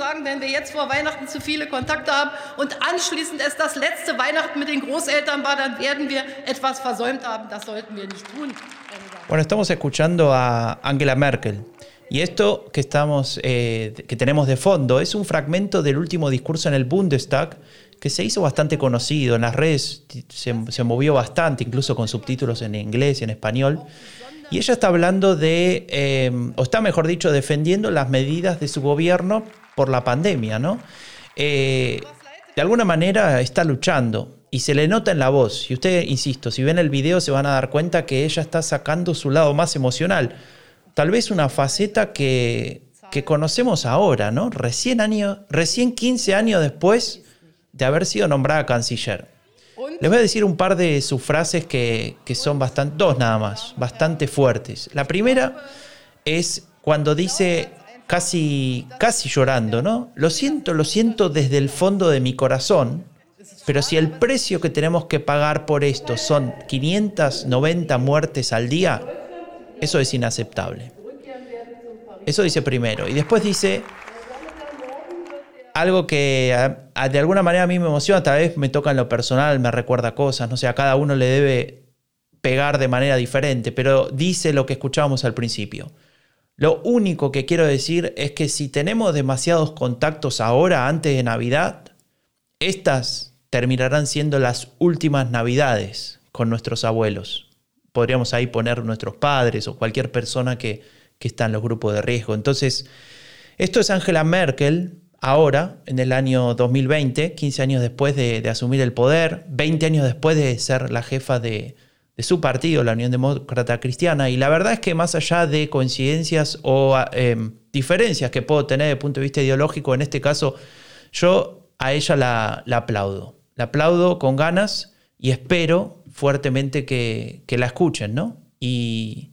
Sagen, wenn wir jetzt vor Weihnachten zu viele Kontakte haben und anschließend es das letzte Weihnachten mit den Großeltern war, dann werden wir etwas versäumt haben. Das sollten wir nicht tun. Bueno, estamos escuchando a Angela Merkel. Y esto que, estamos, eh, que tenemos de fondo es un fragmento del último discurso en el Bundestag que se hizo bastante conocido. En las redes se, se movió bastante, incluso con subtítulos en inglés y en español. Y ella está hablando de, eh, o está mejor dicho, defendiendo las medidas de su gobierno por la pandemia, ¿no? Eh, de alguna manera está luchando y se le nota en la voz. Y usted, insisto, si ven el video se van a dar cuenta que ella está sacando su lado más emocional. Tal vez una faceta que, que conocemos ahora, ¿no? Recién, año, recién 15 años después de haber sido nombrada canciller. Les voy a decir un par de sus frases que, que son bastante, dos nada más, bastante fuertes. La primera es cuando dice casi, casi llorando, ¿no? Lo siento, lo siento desde el fondo de mi corazón, pero si el precio que tenemos que pagar por esto son 590 muertes al día, eso es inaceptable. Eso dice primero. Y después dice algo que de alguna manera a mí me emociona, tal vez me toca en lo personal, me recuerda cosas, no sé, a cada uno le debe pegar de manera diferente, pero dice lo que escuchábamos al principio. Lo único que quiero decir es que si tenemos demasiados contactos ahora, antes de Navidad, estas terminarán siendo las últimas Navidades con nuestros abuelos. Podríamos ahí poner nuestros padres o cualquier persona que, está en los grupos de riesgo. Entonces, esto es Angela Merkel ahora, en el año 2020, 15 años después de asumir el poder, 20 años después de ser la jefa de, de su partido, la Unión Demócrata Cristiana. Y la verdad es que más allá de coincidencias o em, diferencias que puedo tener el punto de vista ideológico, en este caso, yo a ella la, aplaudo. La aplaudo con ganas y espero fuertemente que, la escuchen, ¿no? Y,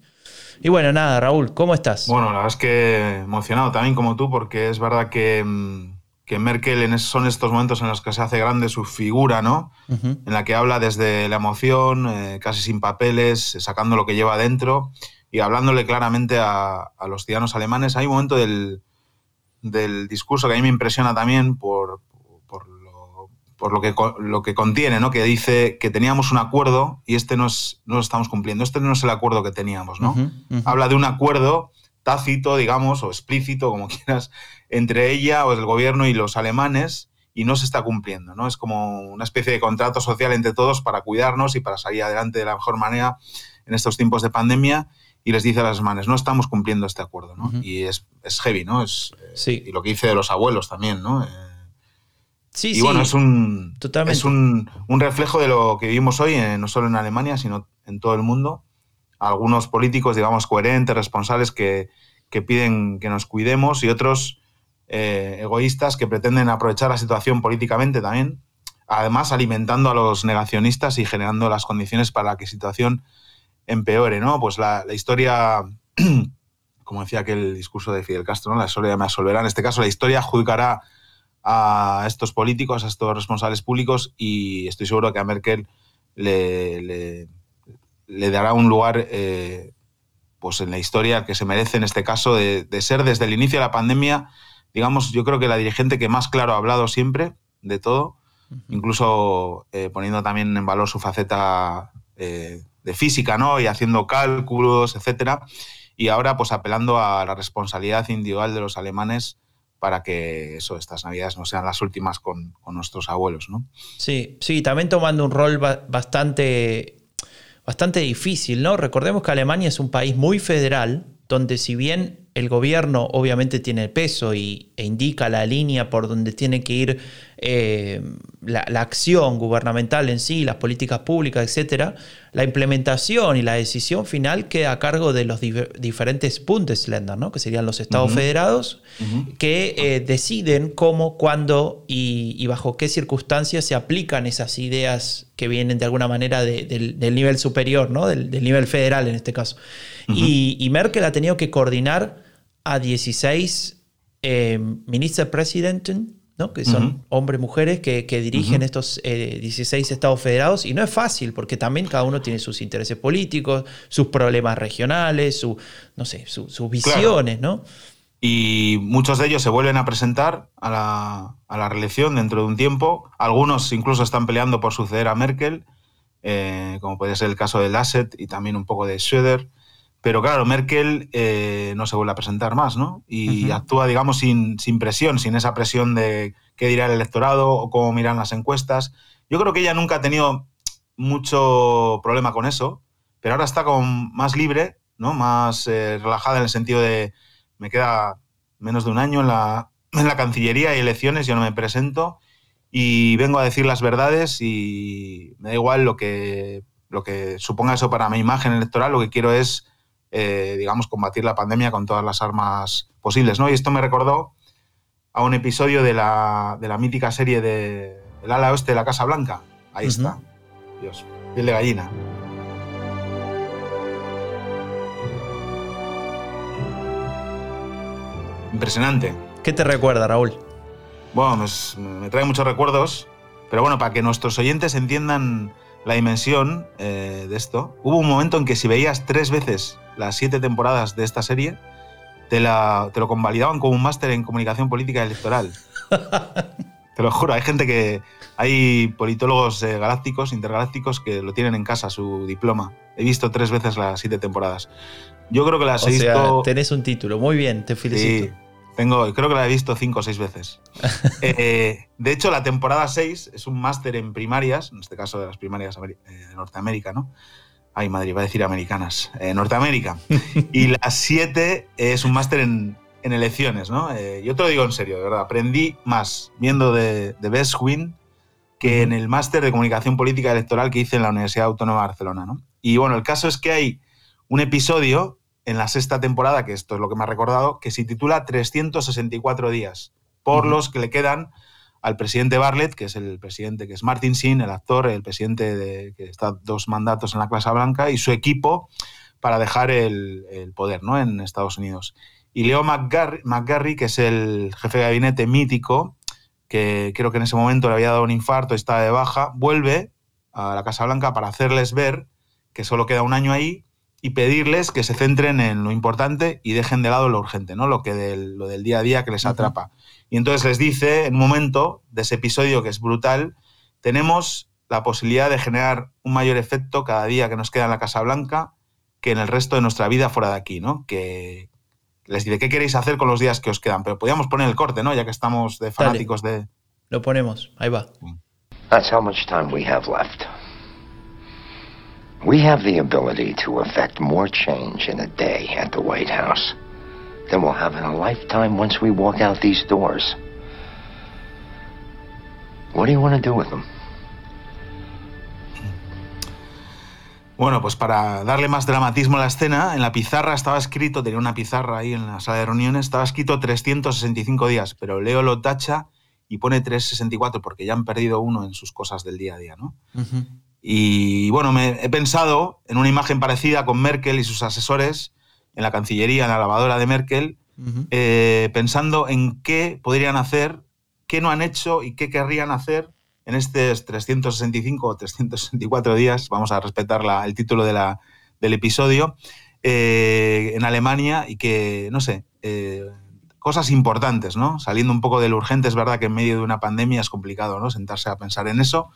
y, bueno, nada, Raúl, ¿cómo estás? Bueno, la verdad es que emocionado también como tú, porque es verdad que em, que Merkel en son estos momentos en los que se hace grande su figura, ¿no? En la que habla desde la emoción, eh, casi sin papeles, sacando lo que lleva dentro y hablándole claramente a, los ciudadanos alemanes. Hay un momento del, discurso que a mí me impresiona también por, por, lo, que, lo que contiene, ¿no? Que dice que teníamos un acuerdo y este no, es, no lo estamos cumpliendo. Este no es el acuerdo que teníamos, ¿no? Habla de un acuerdo tácito, digamos, o explícito, como quieras, entre ella o el gobierno y los alemanes y no se está cumpliendo. ¿no? Es como una especie de contrato social entre todos para cuidarnos y para salir adelante de la mejor manera en estos tiempos de pandemia y les dice a las alemanes, no estamos cumpliendo este acuerdo. ¿no? Y es, es, heavy, ¿no? Es, sí. Y lo que dice de los abuelos también, ¿no? Eh, sí, y bueno, es, un, es un, un, reflejo de lo que vivimos hoy, eh, no solo en Alemania, sino en todo el mundo. Algunos políticos, digamos, coherentes, responsables, que, que piden que nos cuidemos y otros eh, egoístas que pretenden aprovechar la situación políticamente también, además alimentando a los negacionistas y generando las condiciones para que la situación empeore, ¿no? Pues la, historia, como decía aquel discurso de Fidel Castro, ¿no? la historia me absolverá, en este caso la historia adjudicará a estos políticos, a estos responsables públicos y estoy seguro que a Merkel le, dará un lugar eh, pues en la historia que se merece en este caso de, de, ser desde el inicio de la pandemia digamos, yo creo que la dirigente que más claro ha hablado siempre de todo, incluso eh, poniendo también en valor su faceta eh, de física, ¿no? Y haciendo cálculos, etcétera. Y ahora, pues apelando a la responsabilidad individual de los alemanes para que eso, estas navidades no sean las últimas con, nuestros abuelos, ¿no? Sí, sí, también tomando un rol bastante, bastante difícil, ¿no? Recordemos que Alemania es un país muy federal, donde si bien el gobierno obviamente tiene peso y, e indica la línea por donde tiene que ir eh, la, acción gubernamental en sí, las políticas públicas, etc., la implementación y la decisión final queda a cargo de los diferentes Bundesländer, ¿no? que serían los estados federados, que eh, deciden cómo, cuándo y, bajo qué circunstancias se aplican esas ideas que vienen de alguna manera del, nivel superior, ¿no? del, nivel federal en este caso. y, y Merkel ha tenido que coordinar a 16 eh, ¿no? que son hombres y mujeres que, dirigen estos 16 eh, estados federados, y no es fácil, porque también cada uno tiene sus intereses políticos, sus problemas regionales, su, no sé, sus visiones, ¿no? Y muchos de ellos se vuelven a presentar a la, a la, reelección dentro de un tiempo. Algunos incluso están peleando por suceder a Merkel, eh, como puede ser el caso de Lasset y también un poco de Schröder. Pero claro, Merkel eh, no se vuelve a presentar más, ¿no? Y actúa, digamos, sin, sin, presión, sin esa presión de qué dirá el electorado o cómo miran las encuestas. Yo creo que ella nunca ha tenido mucho problema con eso, pero ahora está como más libre, ¿no? Más eh, relajada en el sentido de me queda menos de un año en la, en la Cancillería y elecciones, yo no me presento y vengo a decir las verdades y me da igual lo que, lo que suponga eso para mi imagen electoral, lo que quiero es eh, digamos, combatir la pandemia con todas las armas posibles. ¿no? Y esto me recordó a un episodio de la, de la mítica serie de El ala oeste de la Casa Blanca. Ahí está. Dios, piel de gallina. Impresionante. ¿Qué te recuerda, Raúl? Bueno, me trae muchos recuerdos, pero bueno, para que nuestros oyentes entiendan la dimensión eh, de esto, hubo un momento en que si veías tres veces las siete temporadas de esta serie, te, la, te lo convalidaban como un máster en comunicación política electoral. te lo juro, hay gente que. Hay politólogos eh, galácticos, intergalácticos, que lo tienen en casa, su diploma. He visto tres veces las siete temporadas. Yo creo que las he visto. Tenés un título, muy bien, te felicito. Sí, tengo, creo que la he visto cinco o seis veces. Eh, de hecho, la temporada 6 es un máster en primarias, en este caso de las primarias eh, de Norteamérica, ¿no? Ay, Madrid, va a decir americanas. Eh, Norteamérica. y la 7 es un máster en, elecciones, ¿no? Eh, yo te lo digo en serio, de verdad. Aprendí más viendo de, de Best Win que en el máster de comunicación política electoral que hice en la Universidad Autónoma de Barcelona, ¿no? Y bueno, el caso es que hay un episodio en la sexta temporada, que esto es lo que me ha recordado, que se titula 364 días, por los que le quedan al presidente Bartlett, que es el presidente, que es Martin Sin, el actor, el presidente de, que está dos mandatos en la Casa Blanca, y su equipo para dejar el, poder ¿no? en Estados Unidos. Y Leo McGarry, que es el jefe de gabinete mítico, que creo que en ese momento le había dado un infarto, está de baja, vuelve a la Casa Blanca para hacerles ver que solo queda un año ahí y pedirles que se centren en lo importante y dejen de lado lo urgente, ¿no? Lo que del, lo del día a día que les atrapa. Y entonces les dice, en un momento de ese episodio que es brutal, tenemos la posibilidad de generar un mayor efecto cada día que nos queda en la Casa Blanca que en el resto de nuestra vida fuera de aquí, ¿no? Que les dice, ¿qué queréis hacer con los días que os quedan? Pero podríamos poner el corte, ¿no? Ya que estamos de fanáticos de... Lo ponemos, ahí va. That's how much time we have left. We have the ability to effect more change in a day at the White House than we'll have in a lifetime once we walk out these doors. What do you want to do with them? Bueno, pues para darle más dramatismo a la escena, en la pizarra estaba escrito, tenía una pizarra ahí en la sala de reuniones, estaba escrito 365 días, pero Leo lo tacha y pone 364 porque ya han perdido uno en sus cosas del día a día, ¿no? Y bueno, me he pensado en una imagen parecida con Merkel y sus asesores en la Cancillería, en la lavadora de Merkel, eh, pensando en qué podrían hacer, qué no han hecho y qué querrían hacer en estos 365 o 364 días, vamos a respetar el título de la, del episodio, eh, en Alemania y que, no sé, eh, cosas importantes, ¿no? Saliendo un poco de lo urgente, es verdad que en medio de una pandemia es complicado, ¿no? Sentarse a pensar en eso,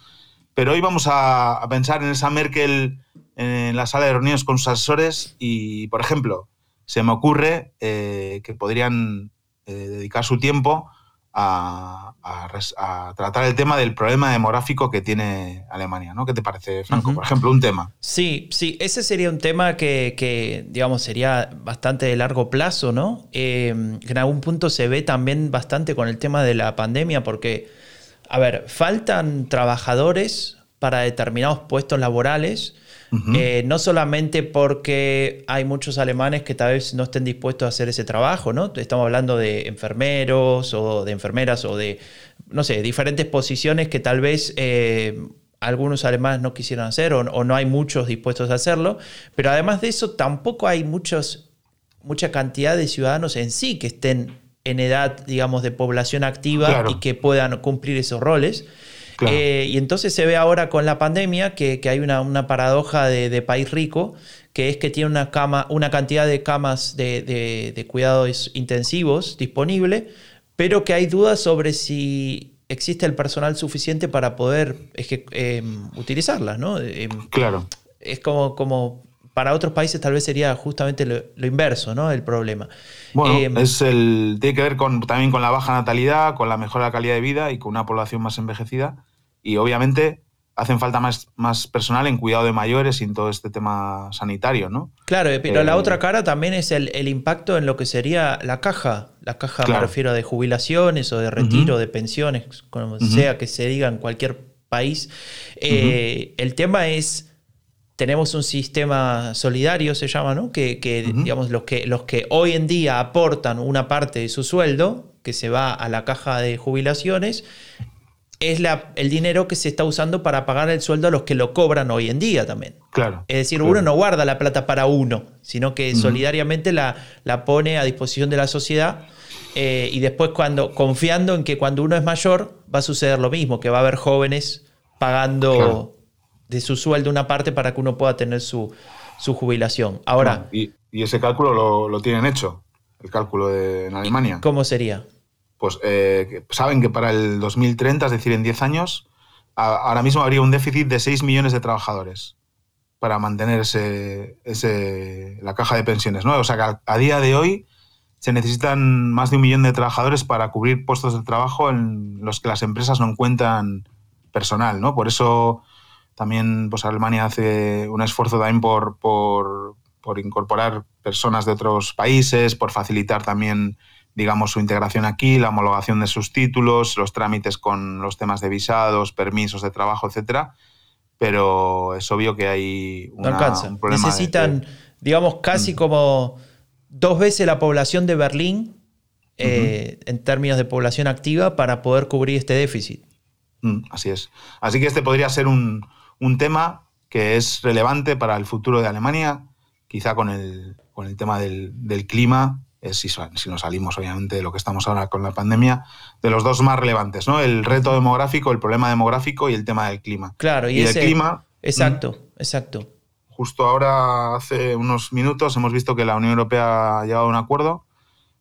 pero hoy vamos a, pensar en esa Merkel en la sala de reuniones con sus asesores y, por ejemplo, se me ocurre eh, que podrían dedicar su tiempo a, tratar el tema del problema demográfico que tiene Alemania, ¿no? ¿Qué te parece, Franco? Por ejemplo, un tema. Sí, sí, ese sería un tema que, digamos, sería bastante de largo plazo, ¿no? Eh, en algún punto se ve también bastante con el tema de la pandemia, porque, a ver, faltan trabajadores para determinados puestos laborales eh, no solamente porque hay muchos alemanes que tal vez no estén dispuestos a hacer ese trabajo, ¿no? Estamos hablando de enfermeros o de enfermeras o de, no sé, diferentes posiciones que tal vez eh, algunos alemanes no quisieran hacer o, no hay muchos dispuestos a hacerlo, pero además de eso tampoco hay muchos, mucha cantidad de ciudadanos en sí que estén en edad, digamos, de población activa y que puedan cumplir esos roles. Eh, y entonces se ve ahora con la pandemia que, hay una, paradoja de, país rico, que es que tiene una, cama, una cantidad de camas de, cuidados intensivos disponible, pero que hay dudas sobre si existe el personal suficiente para poder em, utilizarlas, ¿no? Em, claro. Es como, como para otros países tal vez sería justamente lo, inverso, ¿no? El problema. Bueno, em, es el, tiene que ver con, también con la baja natalidad, con la mejora calidad de vida y con una población más envejecida y obviamente hacen falta más, más personal en cuidado de mayores y en todo este tema sanitario, ¿no? Claro, pero la eh, otra cara también es el, impacto en lo que sería la caja. La caja me refiero de jubilaciones o de retiro, de pensiones, como sea que se diga en cualquier país. Eh, el tema es, tenemos un sistema solidario, se llama, ¿no? Que, digamos, los que, los que hoy en día aportan una parte de su sueldo, que se va a la caja de jubilaciones, es la, el dinero que se está usando para pagar el sueldo a los que lo cobran hoy en día también. Claro. Es decir, uno no guarda la plata para uno, sino que solidariamente la, la, pone a disposición de la sociedad. Eh, y después, cuando, confiando en que cuando uno es mayor, va a suceder lo mismo, que va a haber jóvenes pagando de su sueldo una parte para que uno pueda tener su, su jubilación. Ahora. y, ese cálculo lo, lo, tienen hecho, el cálculo de, en Alemania. ¿Cómo sería? pues eh, saben que para el 2030, es decir, en 10 años, ahora mismo habría un déficit de 6 millones de trabajadores para mantener ese, la caja de pensiones. ¿no? O sea que a, día de hoy se necesitan más de un millón de trabajadores para cubrir puestos de trabajo en los que las empresas no encuentran personal. ¿no? Por eso también pues, Alemania hace un esfuerzo también por, por, por incorporar personas de otros países, por facilitar también digamos, su integración aquí, la homologación de sus títulos, los trámites con los temas de visados, permisos de trabajo, etcétera. Pero es obvio que hay una, un problema. Necesitan, digamos, casi mm. como dos veces la población de Berlín eh, en términos de población activa para poder cubrir este déficit. Mm, así es. Así que este podría ser un, un, tema que es relevante para el futuro de Alemania, quizá con el, con el tema del, del clima si, si, nos salimos obviamente de lo que estamos ahora con la pandemia, de los dos más relevantes, ¿no? El reto demográfico, el problema demográfico y el tema del clima. Claro, y, el clima. Exacto, exacto. Justo ahora, hace unos minutos, hemos visto que la Unión Europea ha llegado a un acuerdo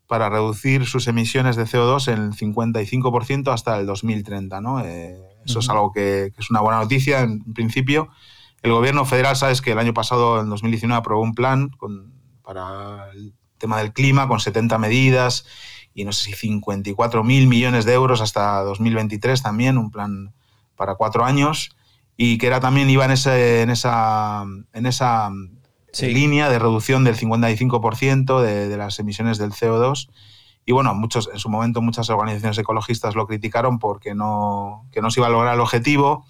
para reducir sus emisiones de CO2 en el 55% hasta el 2030, ¿no? Eh, eso es algo que, es una buena noticia en principio. El gobierno federal, sabes que el año pasado, en 2019, aprobó un plan con, para el tema del clima, con 70 medidas y no sé si 54 mil millones de euros hasta 2023 también, un plan para cuatro años, y que era también iba en, ese, en esa, en esa línea de reducción del 55% de, de las emisiones del CO2. Y bueno, muchos, en su momento muchas organizaciones ecologistas lo criticaron porque no, que no se iba a lograr el objetivo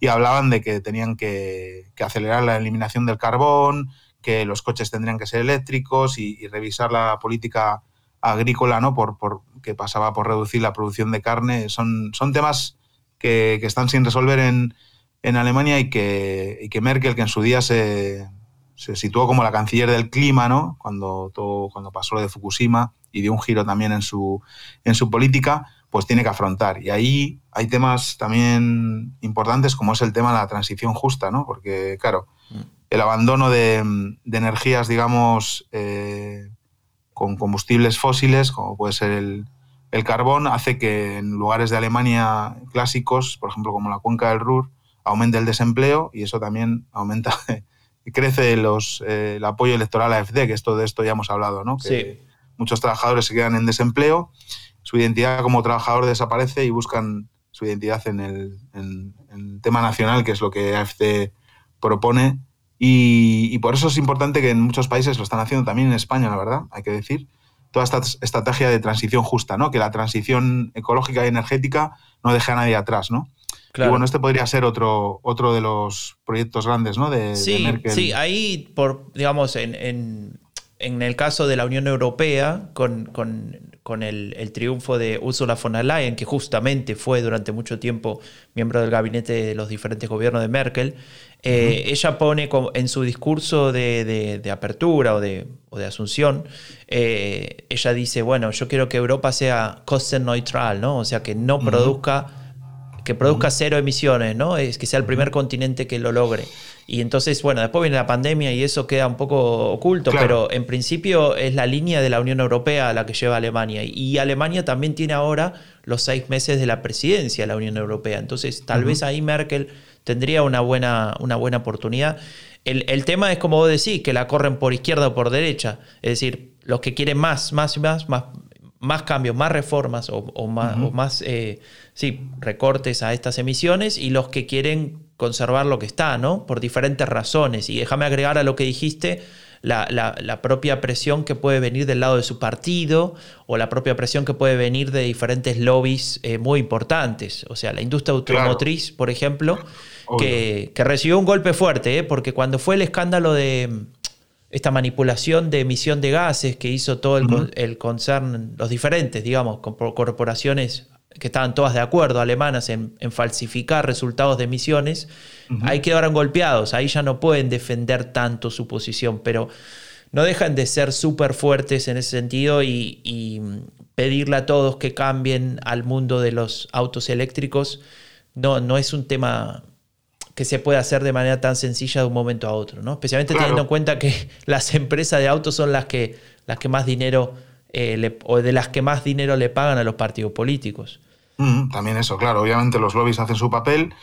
y hablaban de que tenían que, que acelerar la eliminación del carbón, que los coches tendrían que ser eléctricos y, revisar la política agrícola, ¿no? Por, que pasaba por reducir la producción de carne. Son, son temas que, están sin resolver en, Alemania y que, que, Merkel, que en su día se, situó como la canciller del clima, ¿no? Cuando, todo, cuando pasó lo de Fukushima y dio un giro también en su, en su política, pues tiene que afrontar. Y ahí hay temas también importantes como es el tema de la transición justa, ¿no? Porque, claro, mm el abandono de, energías, digamos, eh, con combustibles fósiles, como puede ser el, carbón, hace que en lugares de Alemania clásicos, por ejemplo, como la cuenca del Ruhr, aumente el desempleo y eso también aumenta, crece los, eh, el apoyo electoral a AFD, que esto, de esto ya hemos hablado, ¿no? Que, muchos trabajadores se quedan en desempleo, su identidad como trabajador desaparece y buscan su identidad en el, tema nacional, que es lo que AFC propone. Y, por eso es importante que en muchos países lo están haciendo también en España, la verdad, hay que decir, toda esta estrategia de transición justa, ¿no? Que la transición ecológica y energética no deje a nadie atrás, ¿no? Y bueno, este podría ser otro, otro de los proyectos grandes, ¿no? De, sí, Merkel. sí, ahí, por, digamos, en, en, el caso de la Unión Europea, con, el, triunfo de Ursula von der Leyen, que justamente fue durante mucho tiempo miembro del gabinete de los diferentes gobiernos de Merkel, eh, ella pone en su discurso de, apertura o de, o de asunción, eh, ella dice, bueno, yo quiero que Europa sea cost neutral, ¿no? O sea, que no produzca que produzca cero emisiones, ¿no? Es que sea el primer continente que lo logre. Y entonces, bueno, después viene la pandemia y eso queda un poco oculto, pero en principio es la línea de la Unión Europea la que lleva Alemania. Y Alemania también tiene ahora los seis meses de la presidencia de la Unión Europea. Entonces, tal vez ahí Merkel tendría una buena, una buena oportunidad. El, tema es, como vos decís, que la corren por izquierda o por derecha. Es decir, los que quieren más, más y más, más, más cambios, más reformas o, más, más eh, sí, recortes a estas emisiones y los que quieren conservar lo que está, ¿no? Por diferentes razones. Y déjame agregar a lo que dijiste, la, propia presión que puede venir del lado de su partido o la propia presión que puede venir de diferentes lobbies eh, muy importantes. O sea, la industria automotriz, por ejemplo, que, recibió un golpe fuerte, ¿eh? porque cuando fue el escándalo de esta manipulación de emisión de gases que hizo todo el, el concern, los diferentes, digamos, corporaciones que estaban todas de acuerdo, alemanas, en, falsificar resultados de emisiones, ahí quedaron golpeados, ahí ya no pueden defender tanto su posición, pero no dejan de ser súper fuertes en ese sentido y, pedirle a todos que cambien al mundo de los autos eléctricos no, no es un tema que se puede hacer de manera tan sencilla de un momento a otro, ¿no? Especialmente teniendo en cuenta que las empresas de autos son las que, las que más dinero eh, o de las que más dinero le pagan a los partidos políticos. Mm, también eso, claro, obviamente los lobbies hacen su papel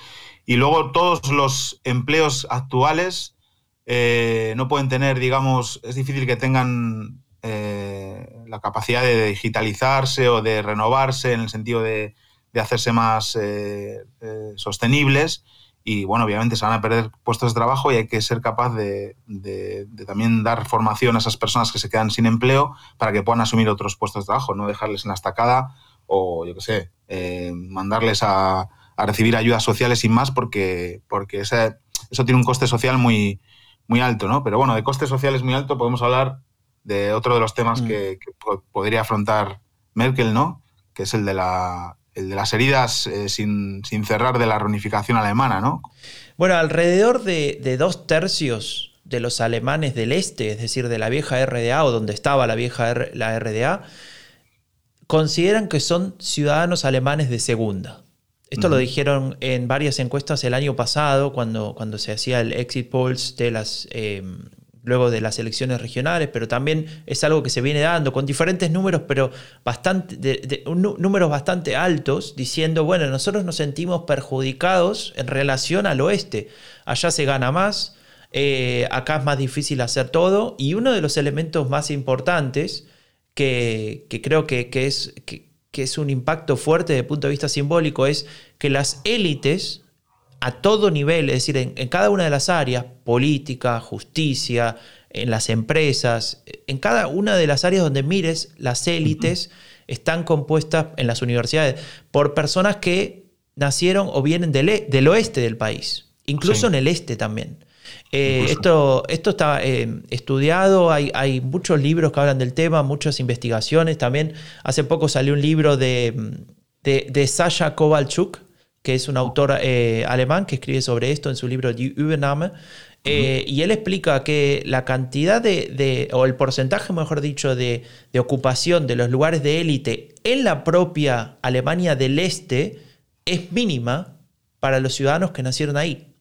y luego todos los empleos actuales eh, no pueden tener, digamos, es difícil que tengan eh, la capacidad de digitalizarse o de renovarse en el sentido de, hacerse más sostenibles y bueno, obviamente se van a perder puestos de trabajo y hay que ser capaz de, de, también dar formación a esas personas que se quedan sin empleo para que puedan asumir otros puestos de trabajo, no dejarles en la estacada o yo qué sé, eh, mandarles a, recibir ayudas sociales sin más porque, porque ese, eso tiene un coste social muy, muy alto, ¿no? Pero bueno, de costes sociales muy alto podemos hablar de otro de los temas mm. que, podría afrontar Merkel, ¿no? Que es el de, la, el de las heridas eh, sin, cerrar de la reunificación alemana, ¿no? Bueno, alrededor de, de, dos tercios de los alemanes del este, es decir, de la vieja RDA o donde estaba la vieja la RDA, consideran que son ciudadanos alemanes de segunda. Esto lo dijeron en varias encuestas el año pasado, cuando, cuando se hacía el exit polls de las, em, luego de las elecciones regionales, pero también es algo que se viene dando con diferentes números, pero bastante, números bastante altos, diciendo, bueno, nosotros nos sentimos perjudicados en relación al oeste. Allá se gana más, eh, acá es más difícil hacer todo, y uno de los elementos más importantes que, creo que, es, que, es un impacto fuerte desde el punto de vista simbólico es que las élites a todo nivel, es decir, en, cada una de las áreas, política, justicia, en las empresas, en cada una de las áreas donde mires, las élites están compuestas en las universidades por personas que nacieron o vienen del, e, del oeste del país, incluso en el este también. Eh, esto, esto está eh, estudiado, hay, hay, muchos libros que hablan del tema, muchas investigaciones. También hace poco salió un libro de, de, Sasha Kowalczuk, que es un autor eh, alemán que escribe sobre esto en su libro Die Übernahme. Y él explica que la cantidad de, o el porcentaje, mejor dicho, de, de ocupación de los lugares de élite en la propia Alemania del Este es mínima para los ciudadanos que nacieron ahí.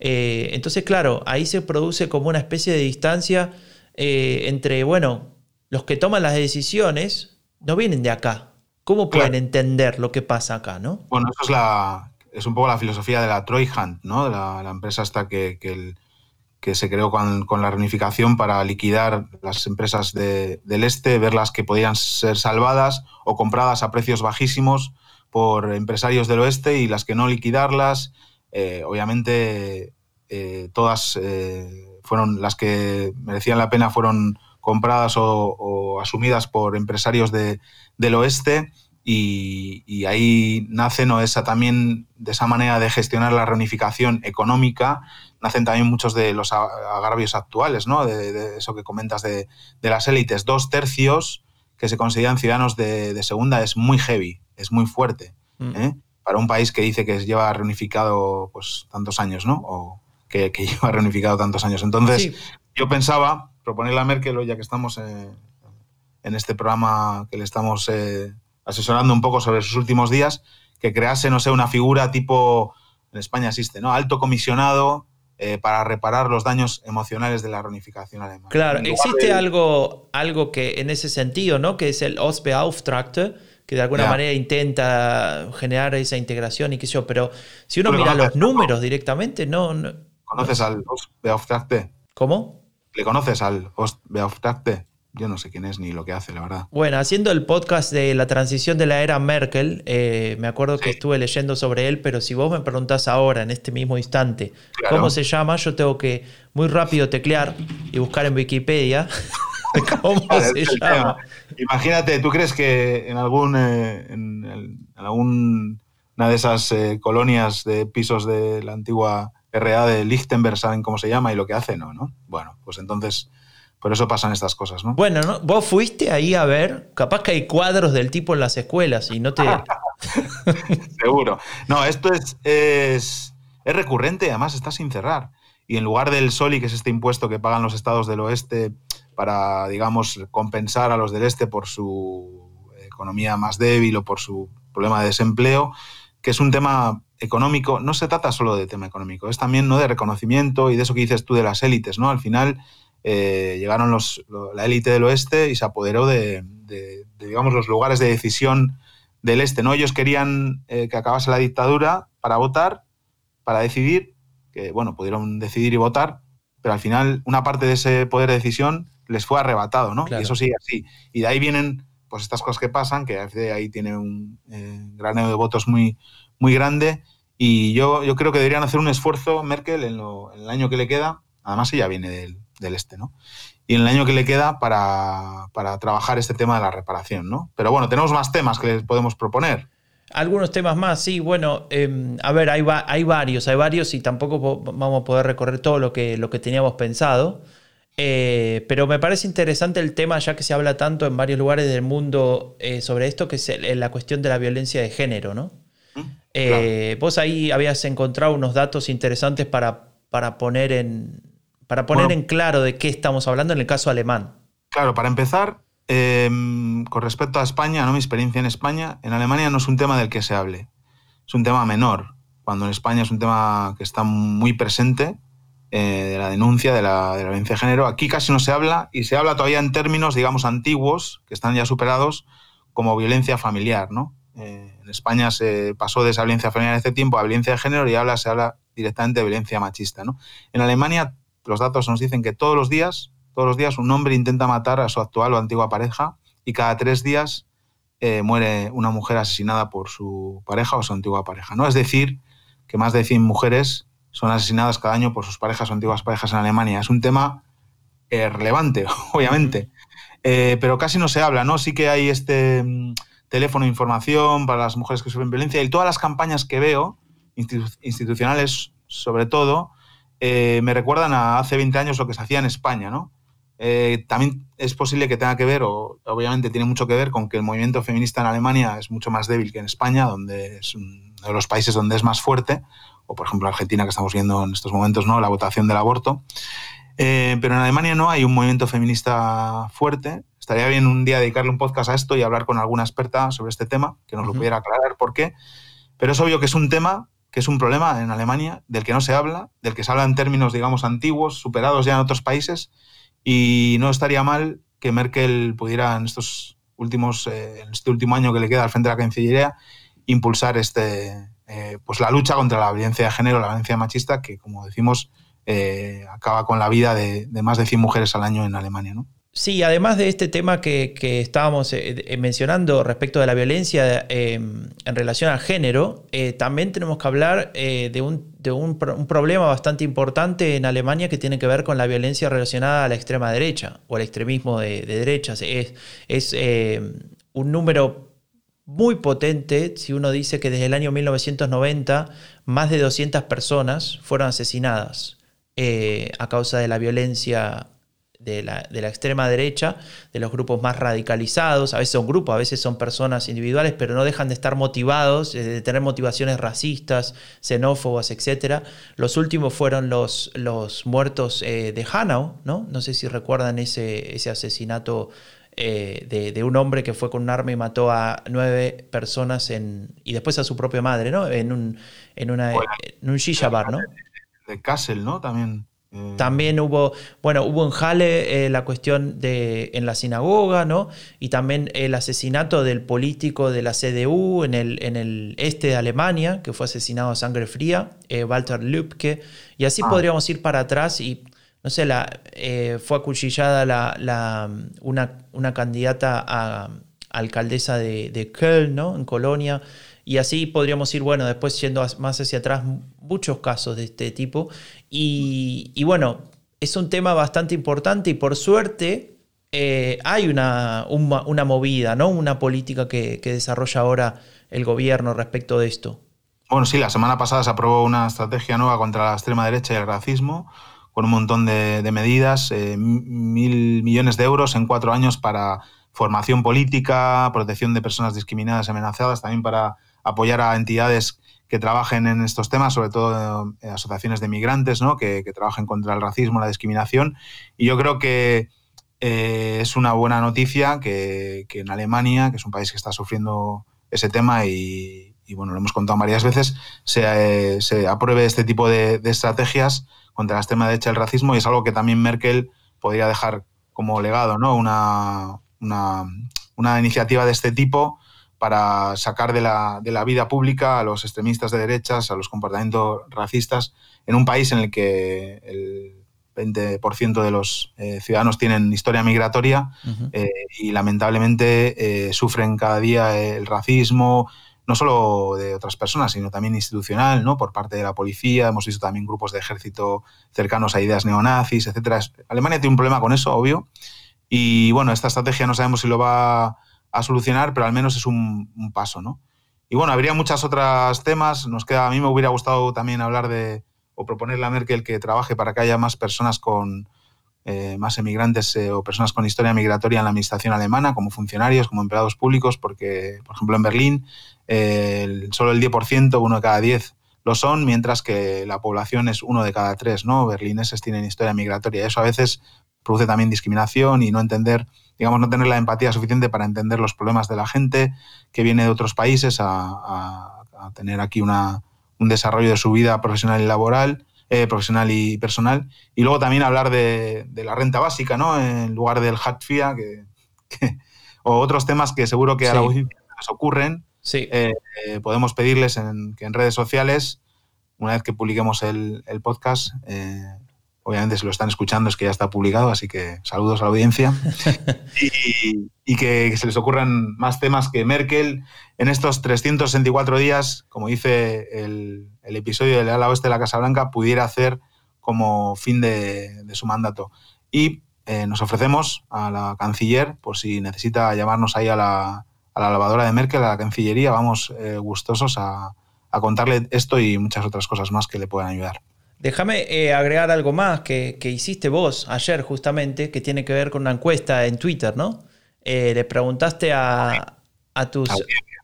Eh, entonces, claro, ahí se produce como una especie de distancia eh, entre, bueno, los que toman las decisiones no vienen de acá. ¿Cómo pueden entender lo que pasa acá, no? Bueno, eso es la, es un poco la filosofía de la Treuhand, ¿no? La, la empresa hasta que, que se creó con, la reunificación para liquidar las empresas del este, ver las que podían ser salvadas o compradas a precios bajísimos por empresarios del oeste y las que no liquidarlas. Eh, obviamente eh, todas eh, fueron las que merecían la pena fueron compradas o, asumidas por empresarios del oeste y, ahí nace no esa también de esa manera de gestionar la reunificación económica. Nacen también muchos de los agravios actuales no de, eso que comentas de, las élites. Dos tercios que se consideran ciudadanos de, segunda es muy heavy es muy fuerte mm. ¿eh? para un país que dice que lleva reunificado pues tantos años no o que, lleva reunificado tantos años. Entonces yo pensaba proponerle a Merkel ya que estamos en este programa que le estamos eh, asesorando un poco sobre sus últimos días, que crease, no sé, una figura tipo, en España existe, ¿no? Alto comisionado eh, para reparar los daños emocionales de la reunificación alemana. Claro, existe algo, algo que en ese sentido, ¿no? Que es el Ostbeauftragte, que de alguna manera intenta generar esa integración y qué sé yo, pero si uno mira los números directamente, no, ¿Conoces al Ostbeauftragte? ¿Cómo? ¿Le conoces al Ostbeauftragte? yo no sé quién es ni lo que hace, la verdad. Bueno, haciendo el podcast de la transición de la era Merkel, eh, me acuerdo que estuve leyendo sobre él, pero si vos me preguntás ahora, en este mismo instante, cómo se llama, yo tengo que muy rápido teclear y buscar en Wikipedia cómo se llama. Imagínate, ¿tú crees que en algún eh, en, alguna de esas eh, colonias de pisos de la antigua RA de Lichtenberg saben cómo se llama y lo que hace? No, ¿no? Bueno, pues entonces por eso pasan estas cosas, ¿no? Bueno, ¿no? vos fuiste ahí a ver, capaz que hay cuadros del tipo en las escuelas y no te... Seguro. No, esto es, es, es recurrente, además está sin cerrar. Y en lugar del SOLI, que es este impuesto que pagan los estados del oeste para, digamos, compensar a los del este por su economía más débil o por su problema de desempleo, que es un tema económico, no se trata solo de tema económico, es también ¿no? de reconocimiento y de eso que dices tú de las élites, ¿no? Al final eh, llegaron los, la élite del oeste y se apoderó de, digamos, los lugares de decisión del este. ¿no? Ellos querían eh, que acabase la dictadura para votar, para decidir, que bueno, pudieron decidir y votar, pero al final una parte de ese poder de decisión les fue arrebatado, ¿no? Y eso sigue así. Y de ahí vienen pues estas cosas que pasan, que AFD ahí tiene un eh, graneo de votos muy, muy grande. Y yo, yo creo que deberían hacer un esfuerzo, Merkel, en, en el año que le queda. Además, ella viene del, del este, ¿no? Y en el año que le queda para, trabajar este tema de la reparación, ¿no? Pero bueno, tenemos más temas que les podemos proponer. Algunos temas más, sí, bueno, em, a ver, hay, hay, varios, hay varios y tampoco vamos a poder recorrer todo lo que, lo que teníamos pensado. Eh, pero me parece interesante el tema, ya que se habla tanto en varios lugares del mundo eh, sobre esto, que es la cuestión de la violencia de género, ¿no? Eh, vos ahí habías encontrado unos datos interesantes para, para poner en, para poner en claro de qué estamos hablando en el caso alemán. Claro, para empezar, em, con respecto a España, ¿no? mi experiencia en España, en Alemania no es un tema del que se hable, es un tema menor, cuando en España es un tema que está muy presente, eh, de la denuncia de la, violencia de género. Aquí casi no se habla y se habla todavía en términos, digamos, antiguos, que están ya superados, como violencia familiar. ¿no? Eh, en España se pasó de esa violencia familiar hace tiempo a violencia de género y ahora se habla directamente de violencia machista. ¿no? En Alemania los datos nos dicen que todos los días, todos los días un hombre intenta matar a su actual o antigua pareja y cada tres días eh, muere una mujer asesinada por su pareja o su antigua pareja. ¿no? Es decir, que más de 100 mujeres son asesinadas cada año por sus parejas o antiguas parejas en Alemania. Es un tema eh, relevante, obviamente, eh, pero casi no se habla. ¿no? Sí que hay este mm, teléfono información para las mujeres que sufren violencia y todas las campañas que veo, institucionales sobre todo, eh, me recuerdan a hace 20 años lo que se hacía en España, ¿no? Eh, también es posible que tenga que ver, o obviamente tiene mucho que ver con que el movimiento feminista en Alemania es mucho más débil que en España, donde es uno de los países donde es más fuerte, o por ejemplo Argentina que estamos viendo en estos momentos, ¿no? La votación del aborto. Eh, pero en Alemania no hay un movimiento feminista fuerte. Estaría bien un día dedicarle un podcast a esto y hablar con alguna experta sobre este tema, que nos lo pudiera aclarar por qué. Pero es obvio que es un tema que es un problema en Alemania del que no se habla, del que se habla en términos, digamos, antiguos, superados ya en otros países, y no estaría mal que Merkel pudiera en estos últimos, eh, en este último año que le queda al frente de la Cancillería, impulsar este, eh, pues la lucha contra la violencia de género, la violencia machista, que como decimos acaba con la vida de, de, más de 100 mujeres al año en Alemania. ¿no? Sí, además de este tema que, estábamos eh, eh, mencionando respecto de la violencia em, en relación al género, eh, también tenemos que hablar de, un, problema bastante importante en Alemania que tiene que ver con la violencia relacionada a la extrema derecha o al extremismo de, derechas. Es, es un número muy potente si uno dice que desde el año 1990 más de 200 personas fueron asesinadas a causa de la violencia de la, extrema derecha, de los grupos más radicalizados, a veces son grupos, a veces son personas individuales, pero no dejan de estar motivados, eh, de tener motivaciones racistas, xenófobas, etc. Los últimos fueron los, los muertos eh, de Hanau, ¿no? No sé si recuerdan ese, ese asesinato eh, de, un hombre que fue con un arma y mató a nueve personas en, y después a su propia madre, ¿no? En un, en una, en un shisha bar, ¿no? De Kassel, ¿no? También. Mm. También hubo, bueno, hubo en Halle eh, la cuestión de en la sinagoga, ¿no? Y también el asesinato del político de la CDU en el, en el este de Alemania, que fue asesinado a sangre fría, eh, Walter Lübke. Y así ah. podríamos ir para atrás y, no sé, la, eh, fue acuchillada la, una, una, candidata a alcaldesa de, de Köln, ¿no? En Colonia. Y así podríamos ir, bueno, después yendo más hacia atrás, muchos casos de este tipo. Y, bueno, es un tema bastante importante y por suerte eh, hay una, una, movida, ¿no? Una política que, desarrolla ahora el gobierno respecto de esto. Bueno, sí, la semana pasada se aprobó una estrategia nueva contra la extrema derecha y el racismo, con un montón de, medidas, eh, mil millones de euros en cuatro años para formación política, protección de personas discriminadas y amenazadas, también para apoyar a entidades que trabajen en estos temas, sobre todo eh, asociaciones de migrantes, ¿no? que, trabajen contra el racismo, la discriminación. Y yo creo que eh, es una buena noticia que, en Alemania, que es un país que está sufriendo ese tema y, bueno, lo hemos contado varias veces, se, se apruebe este tipo de, estrategias contra la extrema derecha del racismo y es algo que también Merkel podría dejar como legado, ¿no? Una, una iniciativa de este tipo para sacar de la, de la, vida pública a los extremistas de derechas, a los comportamientos racistas, en un país en el que el 20% de los eh, ciudadanos tienen historia migratoria eh, y lamentablemente eh, sufren cada día el racismo, no solo de otras personas, sino también institucional, ¿no? por parte de la policía. Hemos visto también grupos de ejército cercanos a ideas neonazis, etc. Alemania tiene un problema con eso, obvio. Y bueno, esta estrategia no sabemos si lo va a solucionar, pero al menos es un, paso, ¿no? Y bueno, habría muchos otros temas. Nos queda, a mí me hubiera gustado también hablar de, o proponerle a Merkel que trabaje para que haya más personas con, eh, más emigrantes eh, o personas con historia migratoria en la administración alemana, como funcionarios, como empleados públicos, porque, por ejemplo, en Berlín solo el 10%, uno de cada 10 lo son, mientras que la población es uno de cada tres, ¿no? Berlineses tienen historia migratoria. Eso a veces produce también discriminación y no entender digamos, no tener la empatía suficiente para entender los problemas de la gente que viene de otros países a, tener aquí una, un desarrollo de su vida profesional y laboral, eh, profesional y personal. Y luego también hablar de, la renta básica, ¿no? En lugar del HATFIA, que, o otros temas que seguro que a la audiencia les ocurren. Sí. Eh, eh, podemos pedirles en, que en redes sociales, una vez que publiquemos el, el podcast, obviamente si lo están escuchando es que ya está publicado, así que saludos a la audiencia. y, que se les ocurran más temas que Merkel en estos 364 días, como dice el, episodio del ala oeste de la Casa Blanca, pudiera hacer como fin de, su mandato. Y eh, nos ofrecemos a la canciller, por si necesita llamarnos ahí a la, lavadora de Merkel, a la cancillería, vamos eh, gustosos a contarle esto y muchas otras cosas más que le puedan ayudar. Déjame eh, agregar algo más que, hiciste vos ayer justamente, que tiene que ver con una encuesta en Twitter, ¿no? Eh, le preguntaste a, tus,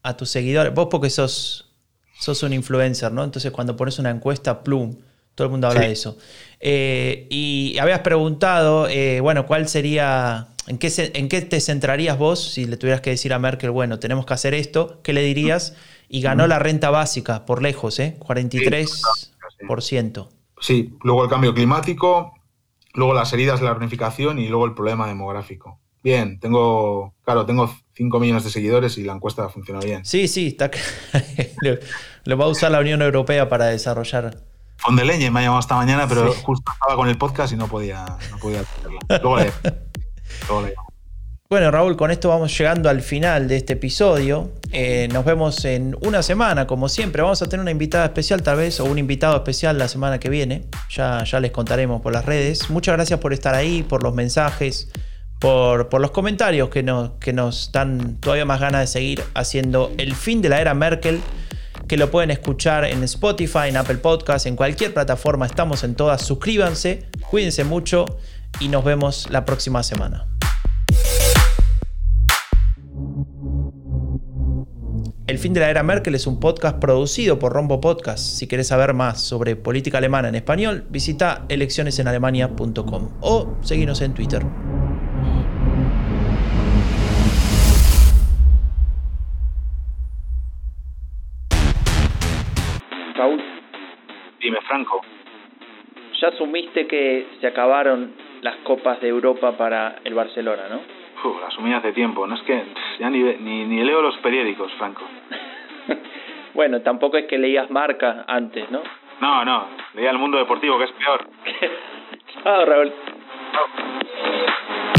a tus seguidores, vos porque sos, sos un influencer, ¿no? Entonces cuando pones una encuesta, plum, todo el mundo habla de eso. Eh, y habías preguntado, bueno, ¿cuál sería, en qué, en qué te centrarías vos si le tuvieras que decir a Merkel, bueno, tenemos que hacer esto? ¿Qué le dirías? Y ganó la renta básica por lejos, ¿eh? 43%. Sí, luego el cambio climático, luego las heridas de la reunificación y luego el problema demográfico. Bien, tengo, claro, tengo 5 millones de seguidores y la encuesta funciona bien. Sí, sí, está lo, va a usar la Unión Europea para desarrollar Leñe me ha llamado esta mañana, pero justo estaba con el podcast y no podía, no podía hacerla. Luego le, luego le bueno, Raúl, con esto vamos llegando al final de este episodio. Eh, nos vemos en una semana, como siempre. Vamos a tener una invitada especial, tal vez, o un invitado especial la semana que viene. Ya, ya les contaremos por las redes. Muchas gracias por estar ahí, por los mensajes, por, por los comentarios que nos, que nos dan todavía más ganas de seguir haciendo el fin de la era Merkel que lo pueden escuchar en Spotify, en Apple Podcast, en cualquier plataforma, estamos en todas. Suscríbanse, cuídense mucho y nos vemos la próxima semana. El fin de la era Merkel es un podcast producido por Rombo Podcast. Si quieres saber más sobre política alemana en español, visita eleccionesenalemania.com o seguinos en Twitter. Raúl. Dime, Franco. Ya asumiste que se acabaron las copas de Europa para el Barcelona, ¿no? Uf, la asumí hace tiempo. No es que ya ni, ni, ni leo los periódicos, Franco. bueno, tampoco es que leías marca antes, ¿no? No, no. Leía el mundo deportivo, que es peor. Chao, Raúl. Chao.